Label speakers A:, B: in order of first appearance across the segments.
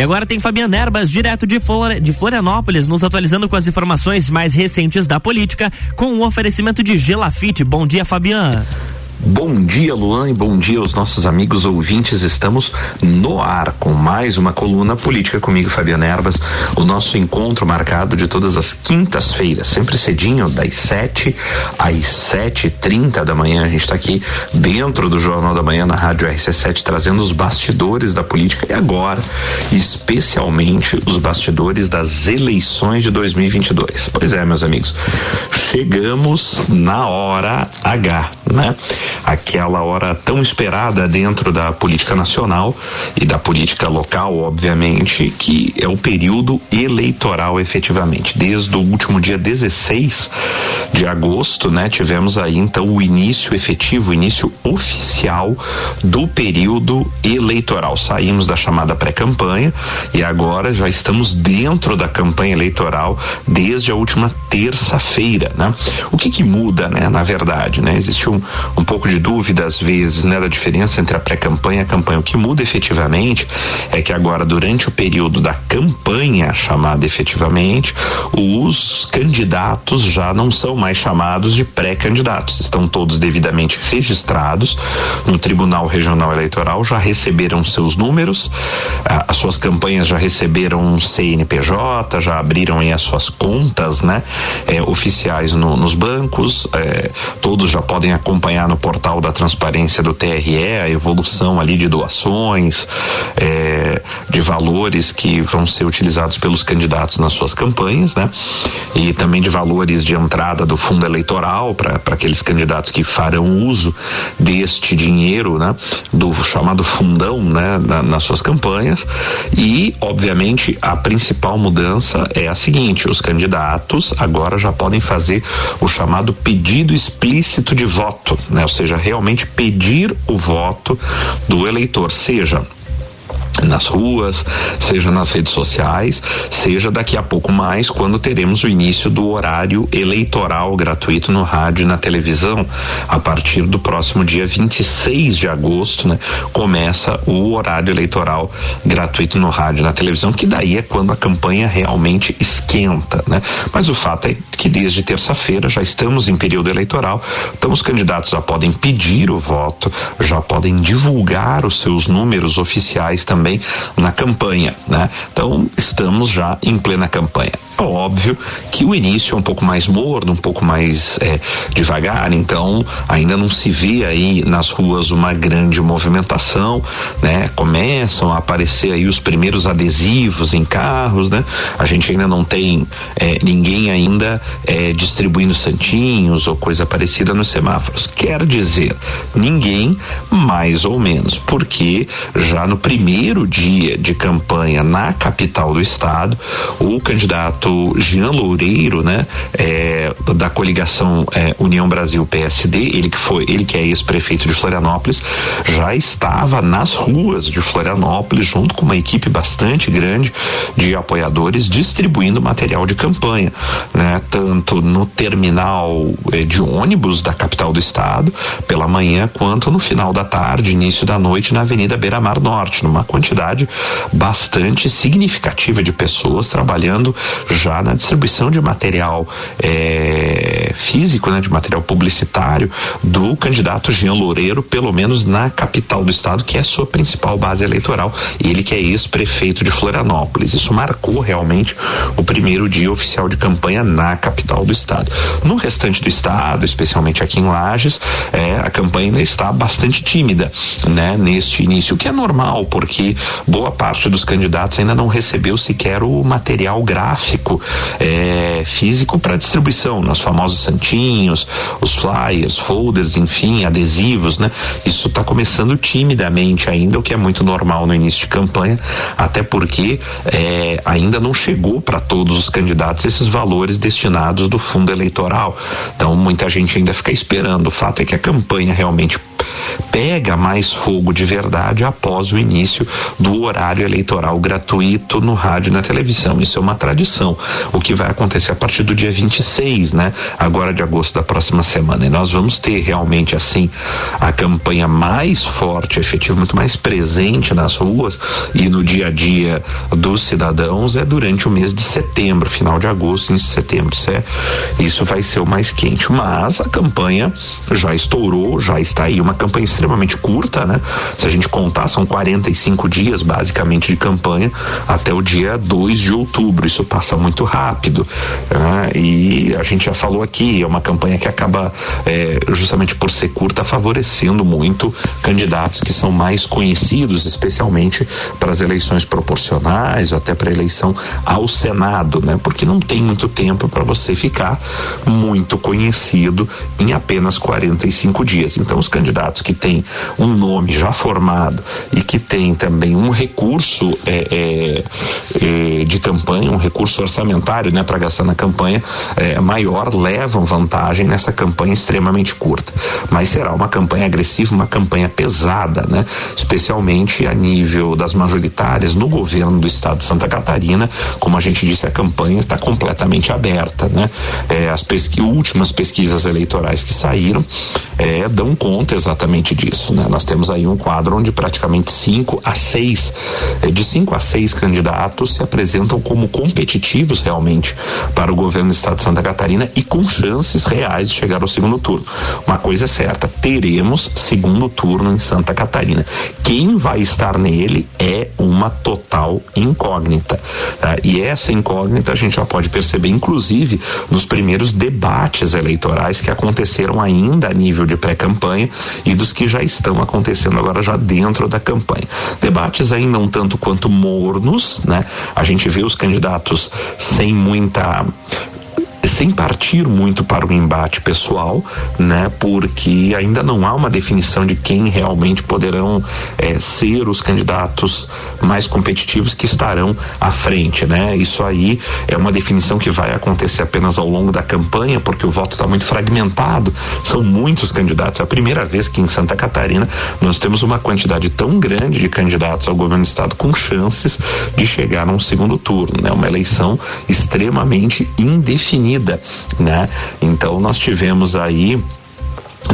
A: E agora tem Fabiana Erbas, direto de, Flor de Florianópolis, nos atualizando com as informações mais recentes da política, com o oferecimento de Gelafite. Bom dia, Fabiana.
B: Bom dia, Luan, e bom dia aos nossos amigos ouvintes. Estamos no ar com mais uma coluna política comigo, Fabiana Erbas. O nosso encontro marcado de todas as quintas-feiras, sempre cedinho, das 7 às sete e trinta da manhã. A gente está aqui dentro do Jornal da Manhã na Rádio RC7 trazendo os bastidores da política e agora, especialmente, os bastidores das eleições de 2022. Pois é, meus amigos, chegamos na hora H, né? Aquela hora tão esperada dentro da política nacional e da política local, obviamente, que é o período eleitoral efetivamente. Desde o último dia 16 de agosto, né, tivemos aí então o início efetivo, o início oficial do período eleitoral. Saímos da chamada pré-campanha e agora já estamos dentro da campanha eleitoral desde a última terça-feira, né? O que que muda, né, na verdade, né? Existe um, um pouco de dúvida às vezes, né, da diferença entre a pré-campanha e a campanha. O que muda efetivamente é que agora, durante o período da campanha chamada efetivamente, os candidatos já não são mais chamados de pré-candidatos. Estão todos devidamente registrados no Tribunal Regional Eleitoral, já receberam seus números, as suas campanhas já receberam um CNPJ, já abriram aí as suas contas, né, é, oficiais no, nos bancos, é, todos já podem acompanhar no da transparência do TRE, a evolução ali de doações, é, de valores que vão ser utilizados pelos candidatos nas suas campanhas, né? E também de valores de entrada do fundo eleitoral para aqueles candidatos que farão uso deste dinheiro, né? Do chamado fundão, né? Na, nas suas campanhas. E, obviamente, a principal mudança é a seguinte: os candidatos agora já podem fazer o chamado pedido explícito de voto, né? Seja, realmente pedir o voto do eleitor, seja nas ruas, seja nas redes sociais, seja daqui a pouco mais quando teremos o início do horário eleitoral gratuito no rádio e na televisão. A partir do próximo dia 26 de agosto, né, começa o horário eleitoral gratuito no rádio e na televisão, que daí é quando a campanha realmente esquenta, né? Mas o fato é que desde terça-feira já estamos em período eleitoral, então os candidatos já podem pedir o voto, já podem divulgar os seus números oficiais também também na campanha, né? Então estamos já em plena campanha. Óbvio que o início é um pouco mais morno, um pouco mais é, devagar, então ainda não se vê aí nas ruas uma grande movimentação, né? Começam a aparecer aí os primeiros adesivos em carros, né? A gente ainda não tem é, ninguém ainda é, distribuindo santinhos ou coisa parecida nos semáforos. Quer dizer, ninguém mais ou menos, porque já no primeiro dia de campanha na capital do estado, o candidato candidato Jean Loureiro, né, é, da coligação é, União Brasil PSD, ele que foi, ele que é ex-prefeito de Florianópolis, já estava nas ruas de Florianópolis junto com uma equipe bastante grande de apoiadores distribuindo material de campanha, né, tanto no terminal é, de ônibus da capital do estado pela manhã quanto no final da tarde, início da noite na Avenida Beira Mar Norte, numa quantidade bastante significativa de pessoas trabalhando já na distribuição de material é, físico, né, de material publicitário do candidato Jean Loureiro, pelo menos na capital do estado, que é a sua principal base eleitoral, ele que é ex-prefeito de Florianópolis. Isso marcou realmente o primeiro dia oficial de campanha na capital do estado. No restante do estado, especialmente aqui em Lages, é, a campanha ainda está bastante tímida, né, neste início, o que é normal, porque boa parte dos candidatos ainda não recebeu sequer o material gráfico físico, é, físico para distribuição, nos famosos santinhos, os flyers, folders, enfim, adesivos, né? Isso está começando timidamente ainda, o que é muito normal no início de campanha, até porque é, ainda não chegou para todos os candidatos esses valores destinados do fundo eleitoral. Então muita gente ainda fica esperando. O fato é que a campanha realmente pega mais fogo de verdade após o início do horário eleitoral gratuito no rádio e na televisão. Isso é uma tradição eleição, o que vai acontecer a partir do dia 26, né? Agora de agosto da próxima semana. E nós vamos ter realmente assim a campanha mais forte, efetiva, muito mais presente nas ruas e no dia a dia dos cidadãos é durante o mês de setembro, final de agosto, início de setembro. Isso, é, isso vai ser o mais quente. Mas a campanha já estourou, já está aí uma campanha extremamente curta, né? Se a gente contar, são 45 dias basicamente de campanha até o dia 2 de outubro. Isso passa muito rápido. Né? E a gente já falou aqui, é uma campanha que acaba, é, justamente por ser curta, favorecendo muito candidatos que são mais conhecidos, especialmente para as eleições proporcionais ou até para a eleição ao Senado, né? Porque não tem muito tempo para você ficar muito conhecido em apenas 45 dias. Então, os candidatos que têm um nome já formado e que têm também um recurso é, é, é, de campanha, um recurso orçamentário, né, para gastar na campanha é, maior, levam vantagem nessa campanha extremamente curta. Mas será uma campanha agressiva, uma campanha pesada, né? Especialmente a nível das majoritárias no governo do estado de Santa Catarina, como a gente disse, a campanha está completamente aberta, né? É, as pesqui últimas pesquisas eleitorais que saíram é, dão conta exatamente disso, né? Nós temos aí um quadro onde praticamente cinco a seis, é, de cinco a seis candidatos se apresentam como competitivos realmente para o governo do estado de Santa Catarina e com chances reais de chegar ao segundo turno. Uma coisa é certa, teremos segundo turno em Santa Catarina. Quem vai estar nele é uma total incógnita. Tá? E essa incógnita a gente já pode perceber, inclusive, nos primeiros debates eleitorais que aconteceram ainda a nível de pré-campanha e dos que já estão acontecendo agora já dentro da campanha. Debates ainda um tanto quanto mornos, né? A gente vê os candidatos sem muita sem partir muito para o embate pessoal, né? Porque ainda não há uma definição de quem realmente poderão é, ser os candidatos mais competitivos que estarão à frente, né? Isso aí é uma definição que vai acontecer apenas ao longo da campanha, porque o voto está muito fragmentado, são muitos candidatos. É a primeira vez que em Santa Catarina nós temos uma quantidade tão grande de candidatos ao governo do estado com chances de chegar a um segundo turno, né? Uma eleição extremamente indefinida né? Então nós tivemos aí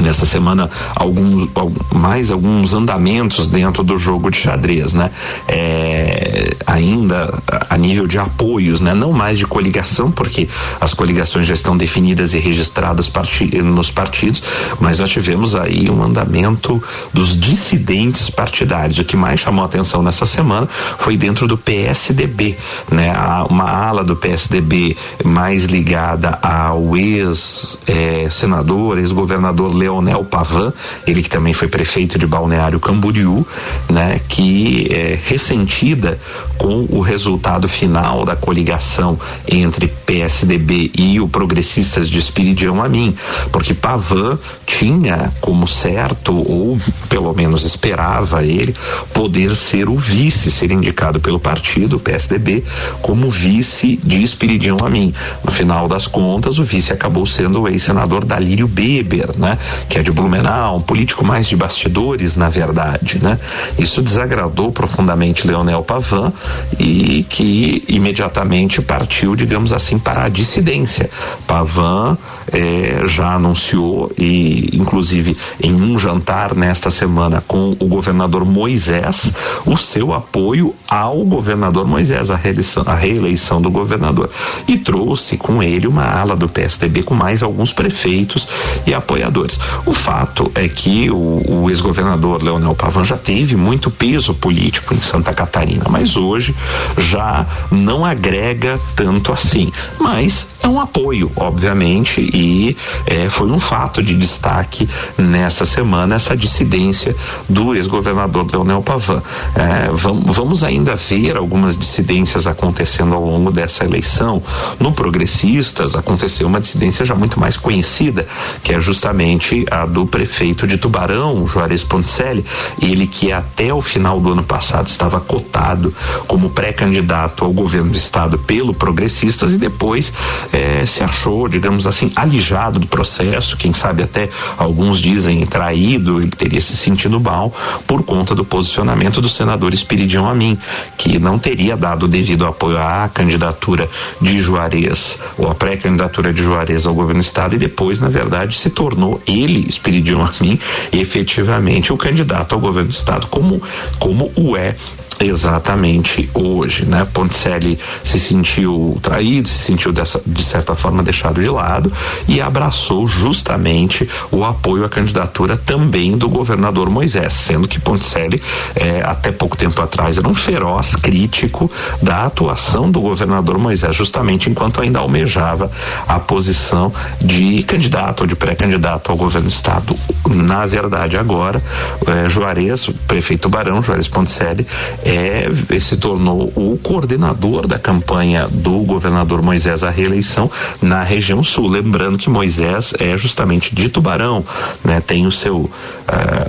B: nessa semana alguns mais alguns andamentos dentro do jogo de xadrez, né? É, ainda a nível de apoios, né? Não mais de coligação, porque as coligações já estão definidas e registradas parti nos partidos, mas nós tivemos aí um andamento dos dissidentes partidários. O que mais chamou a atenção nessa semana foi dentro do PSDB, né? Uma ala do PSDB mais ligada ao ex-senador, é, ex-governador Leonel Pavan, ele que também foi prefeito de Balneário Camboriú, né, que é ressentida com o resultado final da coligação entre PSDB e o Progressistas de Espiridião Amin, porque Pavan tinha como certo, ou pelo menos esperava ele, poder ser o vice, ser indicado pelo partido, PSDB, como vice de Espiridião Amin. No final das contas, o vice acabou sendo o ex-senador Dalírio Beber, né? Que é de Blumenau, um político mais de bastidores, na verdade, né? Isso desagradou profundamente Leonel Pavan e que imediatamente partiu, digamos assim, para a dissidência. Pavan eh, já anunciou e, inclusive, em um jantar nesta semana com o governador Moisés, o seu apoio ao governador Moisés, a reeleição, a reeleição do governador. E trouxe com ele uma ala do PSDB com mais alguns prefeitos e apoiadores. O fato é que o, o ex-governador Leonel Pavan já teve muito peso político em Santa Catarina, mas hoje já não agrega tanto assim. Mas é um apoio, obviamente, e é, foi um fato de destaque nessa semana essa dissidência do ex-governador Leonel Pavan. É, vamos, vamos ainda ver algumas dissidências acontecendo ao longo dessa eleição. No Progressistas aconteceu uma dissidência já muito mais conhecida, que é justamente a do prefeito de Tubarão, Juarez Ponticelli, ele que até o final do ano passado estava cotado como pré-candidato ao governo do estado pelo Progressistas e depois eh, se achou, digamos assim, alijado do processo, quem sabe até alguns dizem traído, ele teria se sentido mal por conta do posicionamento do senador Espiridião Amin, que não teria dado devido apoio à candidatura de Juarez ou à pré-candidatura de Juarez ao governo do estado e depois, na verdade, se tornou ele, Espiridião Amin, efetivamente o candidato ao governo do estado, como, como o é exatamente hoje, né? Ponticelli se sentiu traído, se sentiu dessa, de certa forma deixado de lado e abraçou justamente o apoio à candidatura também do governador Moisés, sendo que Ponticelli eh, até pouco tempo atrás era um feroz crítico da atuação do governador Moisés, justamente enquanto ainda almejava a posição de candidato ou de pré-candidato ao governo do estado. Na verdade, agora, eh, Juarez, prefeito Barão, Juarez Ponticelli, é, se tornou o coordenador da campanha do governador Moisés à reeleição na região sul. Lembrando que Moisés é justamente de Tubarão, né? Tem o seu uh,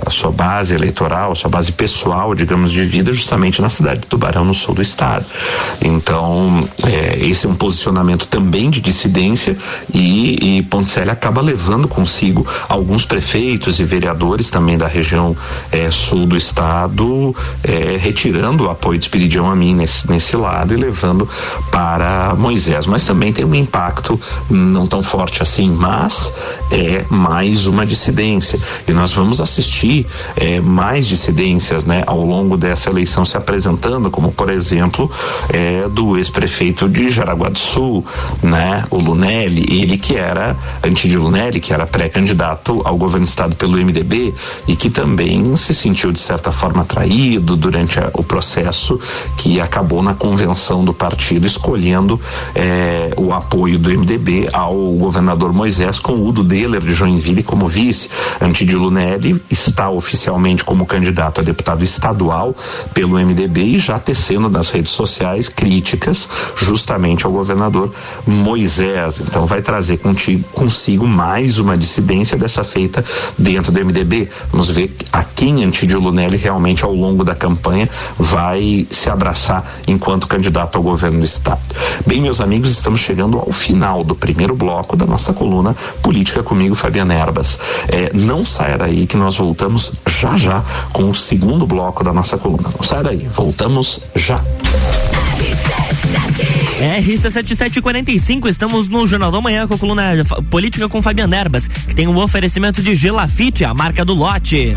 B: a sua base eleitoral, a sua base pessoal, digamos, de vida justamente na cidade de Tubarão, no sul do estado. Então, é, esse é um posicionamento também de dissidência e, e Ponticelli acaba levando consigo alguns prefeitos e vereadores também da região é, sul do estado, retirando tirando o apoio de Espiridião a mim nesse, nesse lado e levando para Moisés. Mas também tem um impacto não tão forte assim, mas é mais uma dissidência. E nós vamos assistir é, mais dissidências né, ao longo dessa eleição se apresentando, como por exemplo é, do ex-prefeito de Jaraguá do Sul, né, o Lunelli, ele que era, antes de Lunelli, que era pré-candidato ao governo do estado pelo MDB e que também se sentiu de certa forma traído durante a, o processo processo que acabou na convenção do partido escolhendo eh, o apoio do MDB ao governador Moisés com Udo Deller de Joinville como vice. Antídio Lunelli está oficialmente como candidato a deputado estadual pelo MDB e já tecendo nas redes sociais críticas justamente ao governador Moisés. Então vai trazer contigo, consigo mais uma dissidência dessa feita dentro do MDB. Vamos ver a quem Antídio Lunelli realmente ao longo da campanha vai se abraçar enquanto candidato ao governo do estado. Bem, meus amigos, estamos chegando ao final do primeiro bloco da nossa coluna Política comigo, Fabiana Erbas. É, não saia daí que nós voltamos já já com o segundo bloco da nossa coluna. Não saia daí, voltamos já.
A: RC7745, estamos no Jornal da Manhã com a coluna Política com Fabiana Erbas, que tem um oferecimento de Gelafite, a marca do lote.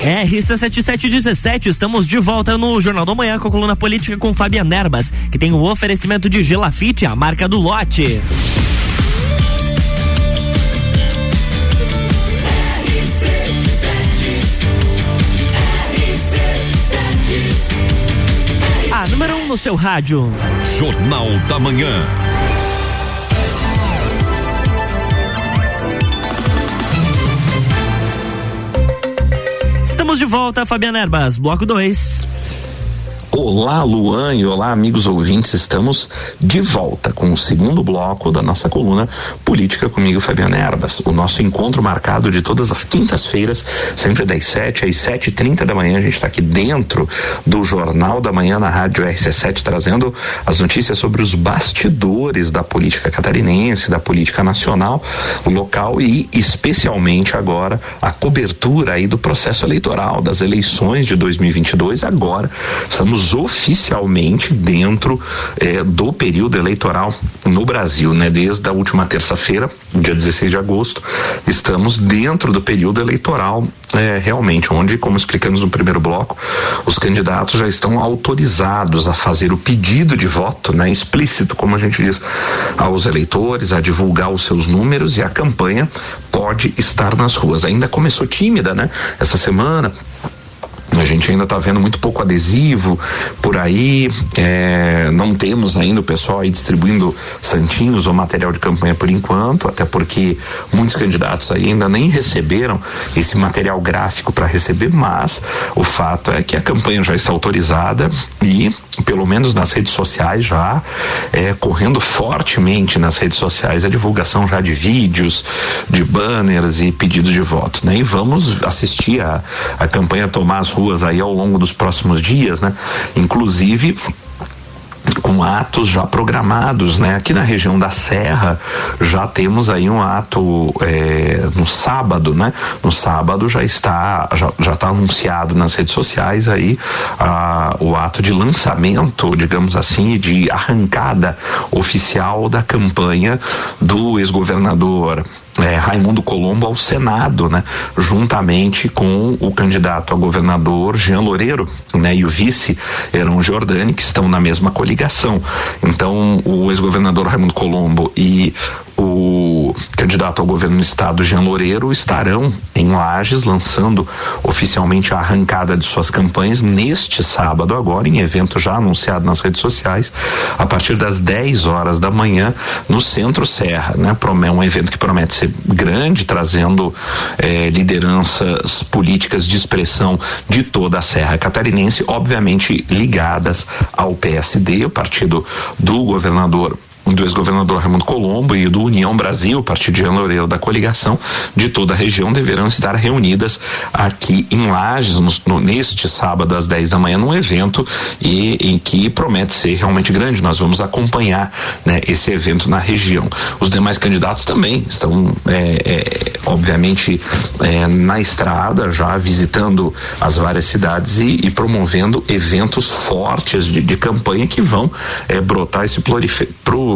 A: RC7717, estamos de volta no Jornal da Manhã com a coluna política com Fabiana Nerbas, que tem o oferecimento de Gelafite, a marca do lote. número 1 um no seu rádio.
C: Jornal da Manhã.
A: De volta, Fabiana Erbas, bloco 2.
B: Olá, Luan e olá, amigos ouvintes. Estamos de volta com o segundo bloco da nossa coluna Política comigo, Fabiana Erbas. O nosso encontro marcado de todas as quintas-feiras, sempre das 7 às 7 e 30 da manhã. A gente está aqui dentro do Jornal da Manhã na Rádio RC7, trazendo as notícias sobre os bastidores da política catarinense, da política nacional, local e especialmente agora a cobertura aí do processo eleitoral, das eleições de 2022. Agora estamos oficialmente dentro eh, do período eleitoral no Brasil, né? Desde a última terça-feira, dia 16 de agosto, estamos dentro do período eleitoral eh, realmente, onde, como explicamos no primeiro bloco, os candidatos já estão autorizados a fazer o pedido de voto, né? Explícito, como a gente diz, aos eleitores, a divulgar os seus números e a campanha pode estar nas ruas. Ainda começou tímida, né? Essa semana a gente ainda está vendo muito pouco adesivo por aí, é, não temos ainda o pessoal aí distribuindo santinhos ou material de campanha por enquanto, até porque muitos candidatos aí ainda nem receberam esse material gráfico para receber, mas o fato é que a campanha já está autorizada e, pelo menos nas redes sociais, já é, correndo fortemente nas redes sociais a divulgação já de vídeos, de banners e pedidos de voto, né? E vamos assistir a, a campanha tomar as ruas aí ao longo dos próximos dias, né? Inclusive com atos já programados, né? Aqui na região da Serra já temos aí um ato é, no sábado, né? No sábado já está já, já está anunciado nas redes sociais aí ah, o ato de lançamento, digamos assim, de arrancada oficial da campanha do ex-governador é, Raimundo Colombo ao Senado, né, juntamente com o candidato a governador Jean Loureiro, né, e o vice Heron Giordani, que estão na mesma coligação. Então, o ex-governador Raimundo Colombo e candidato ao governo do estado, Jean Loureiro, estarão em Lages lançando oficialmente a arrancada de suas campanhas neste sábado agora, em evento já anunciado nas redes sociais, a partir das 10 horas da manhã, no Centro Serra, né? Um evento que promete ser grande, trazendo eh, lideranças políticas de expressão de toda a Serra Catarinense, obviamente ligadas ao PSD, o partido do governador do ex-governador Raimundo Colombo e do União Brasil, partido de Loureiro da coligação, de toda a região deverão estar reunidas aqui em Lages no, no, neste sábado às 10 da manhã num evento e em que promete ser realmente grande. Nós vamos acompanhar né, esse evento na região. Os demais candidatos também estão, é, é, obviamente, é, na estrada já visitando as várias cidades e, e promovendo eventos fortes de, de, campanha que vão é, brotar esse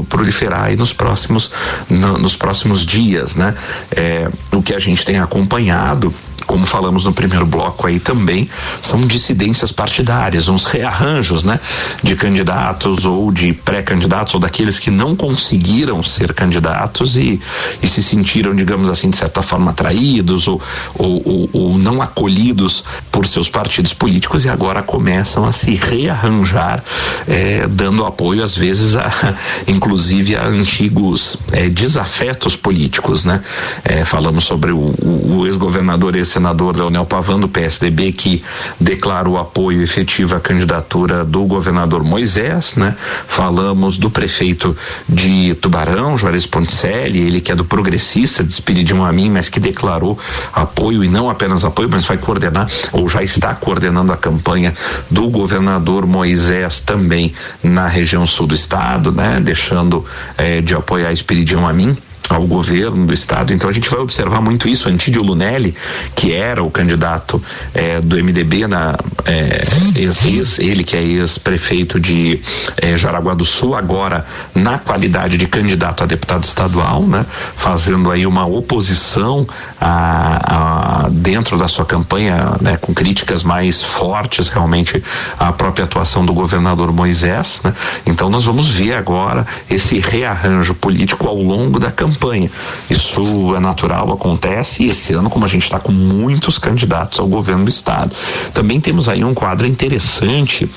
B: pro, proliferar aí nos próximos, no, nos próximos dias, né? É, o que a gente tem acompanhado como falamos no primeiro bloco aí também, são dissidências partidárias, uns rearranjos, né, de candidatos ou de pré-candidatos ou daqueles que não conseguiram ser candidatos e, e se sentiram, digamos assim, de certa forma atraídos ou, ou, ou, ou não acolhidos por seus partidos políticos e agora começam a se rearranjar, eh, dando apoio às vezes a, inclusive a antigos eh, desafetos políticos, né? Eh, falamos sobre o, o, o ex-governador ex senador Leonel Pavan do PSDB que declarou apoio efetivo à candidatura do governador Moisés, né? Falamos do prefeito de Tubarão, Juarez Ponticelli, ele que é do progressista de Espiridion Amin, mas que declarou apoio e não apenas apoio, mas vai coordenar ou já está coordenando a campanha do governador Moisés também na região sul do estado, né? Deixando eh, de apoiar Espiridion Amin ao governo do estado. Então a gente vai observar muito isso. Antídio Lunelli, que era o candidato eh, do MDB na eh, ex, ex, ele que é ex-prefeito de eh, Jaraguá do Sul, agora na qualidade de candidato a deputado estadual, né, fazendo aí uma oposição a, a dentro da sua campanha, né, com críticas mais fortes realmente à própria atuação do governador Moisés, né? Então nós vamos ver agora esse rearranjo político ao longo da campanha campanha. Isso é natural, acontece, e esse ano, como a gente está com muitos candidatos ao governo do estado, também temos aí um quadro interessante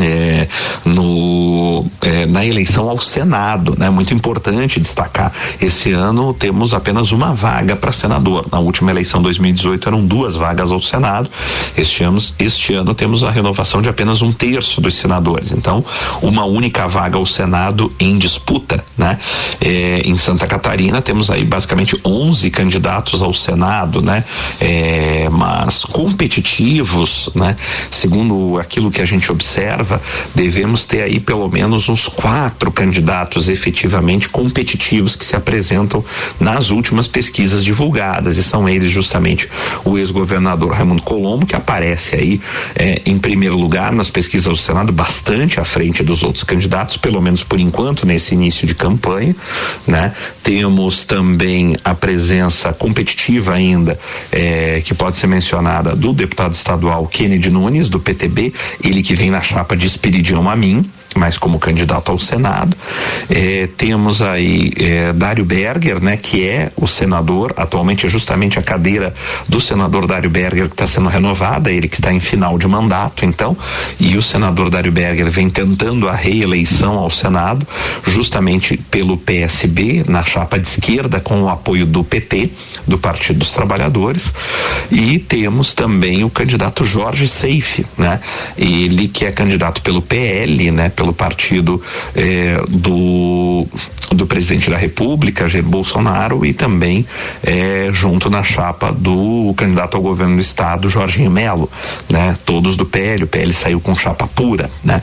B: é, no, é, na eleição ao Senado. É né? muito importante destacar. Esse ano temos apenas uma vaga para senador. Na última eleição 2018 eram duas vagas ao Senado. Este ano, este ano temos a renovação de apenas um terço dos senadores. Então, uma única vaga ao Senado em disputa. Né? É, em Santa Catarina temos aí basicamente 11 candidatos ao Senado, né? É, mas competitivos, né? Segundo aquilo que a gente observa observa, devemos ter aí pelo menos uns quatro candidatos efetivamente competitivos que se apresentam nas últimas pesquisas divulgadas, e são eles justamente o ex-governador Raimundo Colombo, que aparece aí eh, em primeiro lugar nas pesquisas do Senado, bastante à frente dos outros candidatos, pelo menos por enquanto, nesse início de campanha, né? Temos também a presença competitiva ainda, eh, que pode ser mencionada, do deputado estadual Kennedy Nunes, do PTB, ele que vem na chapa chapa de a mim, mas como candidato ao Senado. É, temos aí é, Dário Berger, né, que é o senador, atualmente é justamente a cadeira do senador Dário Berger que está sendo renovada, ele que está em final de mandato, então, e o senador Dário Berger vem tentando a reeleição ao Senado, justamente pelo PSB, na chapa de esquerda, com o apoio do PT, do Partido dos Trabalhadores, e temos também o candidato Jorge Seife, né, ele que é candidato pelo PL, né, pelo partido eh, do, do presidente da República, Jair Bolsonaro, e também eh, junto na chapa do candidato ao governo do estado, Jorginho Melo, né? Todos do PL, o PL saiu com chapa pura, né?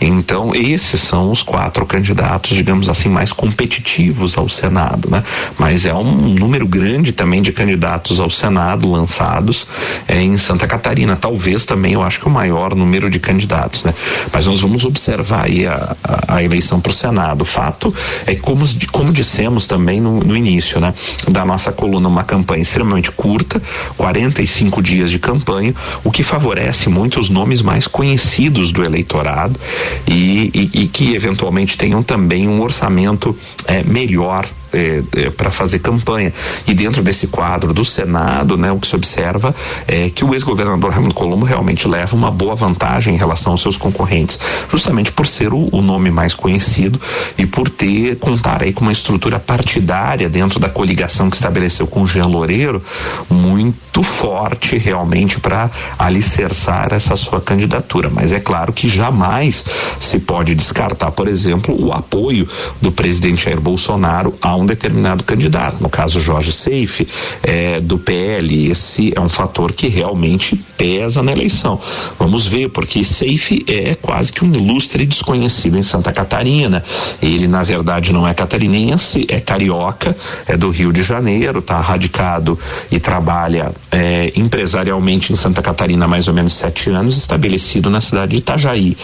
B: Então, esses são os quatro candidatos, digamos assim, mais competitivos ao Senado, né? Mas é um número grande também de candidatos ao Senado lançados eh, em Santa Catarina, talvez também eu acho que o maior número de candidatos, né? Mas nós vamos observar aí a, a, a eleição para o Senado. O fato é como, como dissemos também no, no início, né, da nossa coluna, uma campanha extremamente curta, 45 dias de campanha, o que favorece muito os nomes mais conhecidos do eleitorado e, e, e que eventualmente tenham também um orçamento é, melhor é, é, para fazer campanha. E dentro desse quadro do Senado, né, o que se observa é que o ex-governador Raimundo Colombo realmente leva uma boa vantagem em relação aos seus concorrentes, justamente por ser o, o nome mais conhecido e por ter contar aí com uma estrutura partidária dentro da coligação que estabeleceu com o Jean Loureiro muito forte realmente para alicerçar essa sua candidatura. Mas é claro que jamais se pode descartar, por exemplo, o apoio do presidente Jair Bolsonaro a um um determinado candidato, no caso Jorge Seife, é, do PL. Esse é um fator que realmente pesa na eleição. Vamos ver, porque Seife é quase que um ilustre desconhecido em Santa Catarina. Ele, na verdade, não é catarinense, é carioca, é do Rio de Janeiro, está radicado e trabalha é, empresarialmente em Santa Catarina há mais ou menos sete anos, estabelecido na cidade de Itajaí.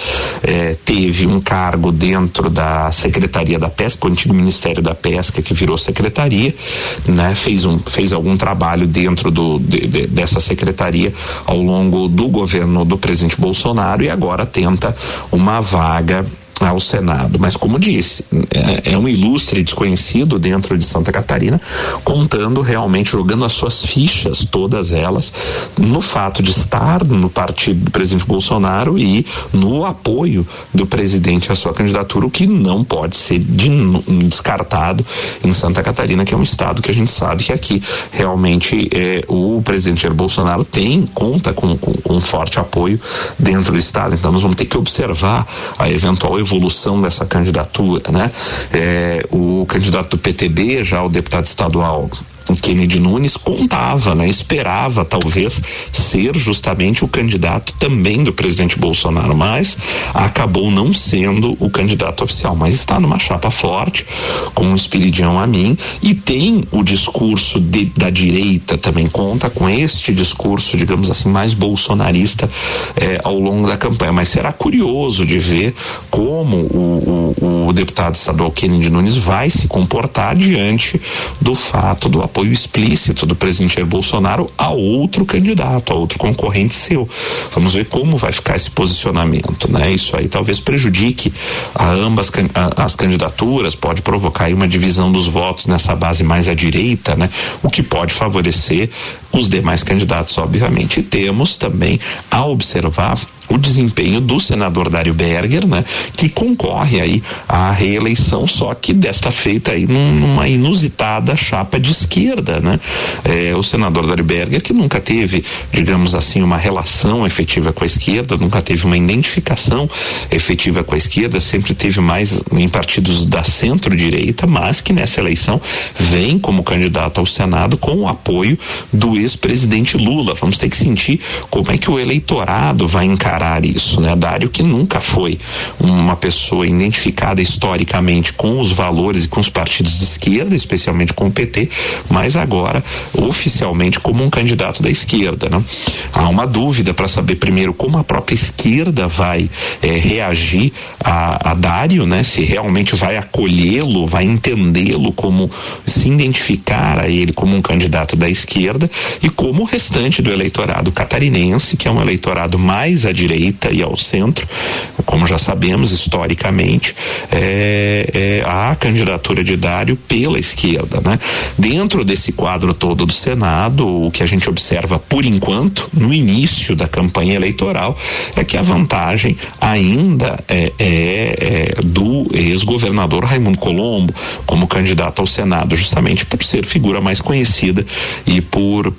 B: É, teve um cargo dentro da Secretaria da Pesca, o antigo Ministério da Pesca, que virou secretaria, né? Fez um fez algum trabalho dentro do de, de, dessa secretaria ao longo do governo do presidente Bolsonaro e agora tenta uma vaga ao Senado. Mas, como disse, é, é, um ilustre desconhecido dentro de Santa Catarina, contando realmente, jogando as suas fichas, todas elas, no fato de estar no partido do presidente Bolsonaro e no apoio do presidente à sua candidatura, o que não pode ser de, descartado em Santa Catarina, que é um estado que a gente sabe que aqui realmente é, o presidente Jair Bolsonaro tem, conta com, com, com um forte apoio dentro do estado. Então, nós vamos ter que observar a eventual evolução evolução dessa candidatura, né? É, o candidato do PTB, já o deputado estadual Kennedy Nunes contava, né, esperava talvez ser justamente o candidato também do presidente Bolsonaro, mas acabou não sendo o candidato oficial, mas está numa chapa forte com o Espiridião a mim e tem o discurso de, da direita também conta com este discurso, digamos assim, mais bolsonarista eh, ao longo da campanha, mas será curioso de ver como o, o, o deputado estadual Kennedy Nunes vai se comportar diante do fato do apoio apoio explícito do presidente Jair Bolsonaro a outro candidato, a outro concorrente seu. Vamos ver como vai ficar esse posicionamento, né? Isso aí talvez prejudique a ambas a, as candidaturas, pode provocar aí uma divisão dos votos nessa base mais à direita, né? O que pode favorecer os demais candidatos, obviamente. E temos também a observar o desempenho do senador Dário Berger, né, que concorre aí à reeleição, só que desta feita aí num, numa inusitada chapa de esquerda, né? É, o senador Dário Berger que nunca teve, digamos assim, uma relação efetiva com a esquerda, nunca teve uma identificação efetiva com a esquerda, sempre teve mais em partidos da centro-direita, mas que nessa eleição vem como candidato ao Senado com o apoio do ex-presidente Lula. Vamos ter que sentir como é que o eleitorado vai encarar isso, né? Dário que nunca foi uma pessoa identificada historicamente com os valores e com os partidos de esquerda, especialmente com o PT, mas agora oficialmente como um candidato da esquerda, né? Há uma dúvida para saber primeiro como a própria esquerda vai eh, reagir a, a Dário, né? Se realmente vai acolhê-lo, vai entendê-lo como se identificar a ele como um candidato da esquerda e como o restante do eleitorado catarinense, que é um eleitorado mais à direita e ao centro, como já sabemos historicamente, é, é a candidatura de Dário pela esquerda, né? Dentro desse quadro todo do Senado, o que a gente observa por enquanto, no início da campanha eleitoral, é que a vantagem ainda é, é, é do ex-governador Raimundo Colombo como candidato ao Senado, justamente por ser figura mais conhecida e por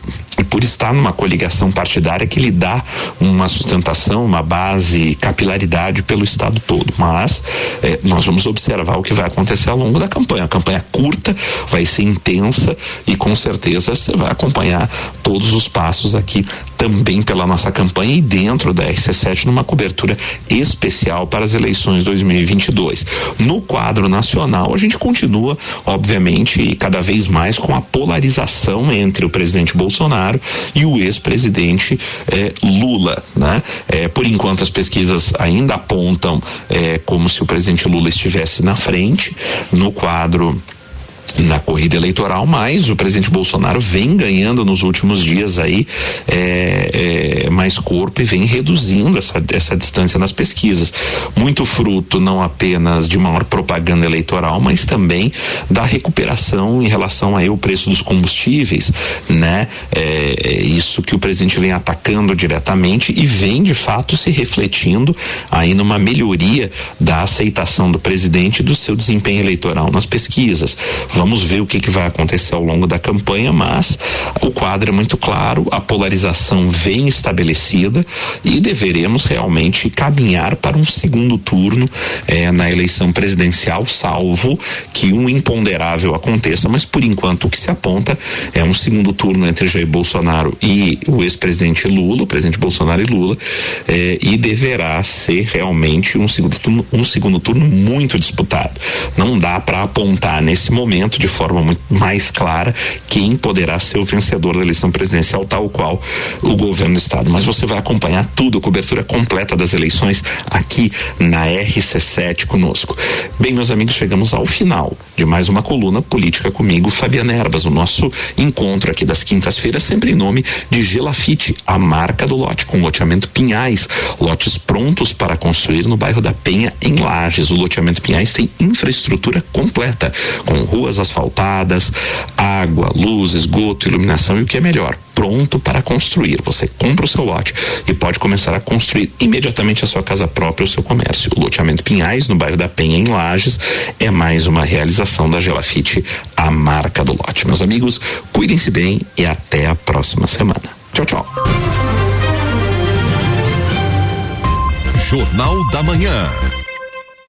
B: por estar numa coligação partidária que lhe dá uma sustentação, uma base, capilaridade pelo estado todo. Mas eh, nós vamos observar o que vai acontecer ao longo da campanha. A campanha é curta, vai ser intensa e com certeza você vai acompanhar todos os passos aqui também pela nossa campanha e dentro da RC7 numa cobertura especial para as eleições 2022. No quadro nacional, a gente continua, obviamente, cada vez mais com a polarização entre o presidente Bolsonaro e o ex-presidente eh, Lula, né? Por enquanto as pesquisas ainda apontam eh, como se o presidente Lula estivesse na frente no quadro na corrida eleitoral, mas o presidente Bolsonaro vem ganhando nos últimos dias aí é, é, mais corpo e vem reduzindo essa, essa distância nas pesquisas. Muito fruto não apenas de maior propaganda eleitoral, mas também da recuperação em relação aí ao preço dos combustíveis, né? É, é isso que o presidente vem atacando diretamente e vem de fato se refletindo aí numa melhoria da aceitação do presidente e do seu desempenho eleitoral nas pesquisas. Vamos ver o que, que vai acontecer ao longo da campanha, mas o quadro é muito claro, a polarização vem estabelecida e deveremos realmente caminhar para um segundo turno eh, na eleição presidencial, salvo que um imponderável aconteça, mas por enquanto o que se aponta é um segundo turno entre Jair Bolsonaro e o ex-presidente Lula, o presidente Bolsonaro e Lula, eh, e deverá ser realmente um segundo turno, um segundo turno muito disputado. Não dá para apontar nesse momento de forma muito mais clara quem poderá ser o vencedor da eleição presidencial, tal qual o governo do estado. Mas você vai acompanhar tudo, cobertura completa das eleições aqui na RC7 conosco. Bem, meus amigos, chegamos ao final de mais uma coluna política comigo, Fabiana Erbas, o nosso encontro aqui das quintas-feiras, sempre em nome de Gelafite, a marca do lote, com loteamento Pinhais, lotes prontos para construir no bairro da Penha, em Lages. O loteamento Pinhais tem infraestrutura completa, com ruas asfaltadas, água, luz, esgoto, iluminação e o que é melhor, pronto para construir. Você compra o seu lote e pode começar a construir imediatamente a sua casa própria, o seu comércio. O loteamento Pinhais, no bairro da Penha, em Lages, é mais uma realização da Gelafite, a marca do lote. Meus amigos, cuidem-se bem e até a próxima semana. Tchau, tchau.
C: Jornal da Manhã.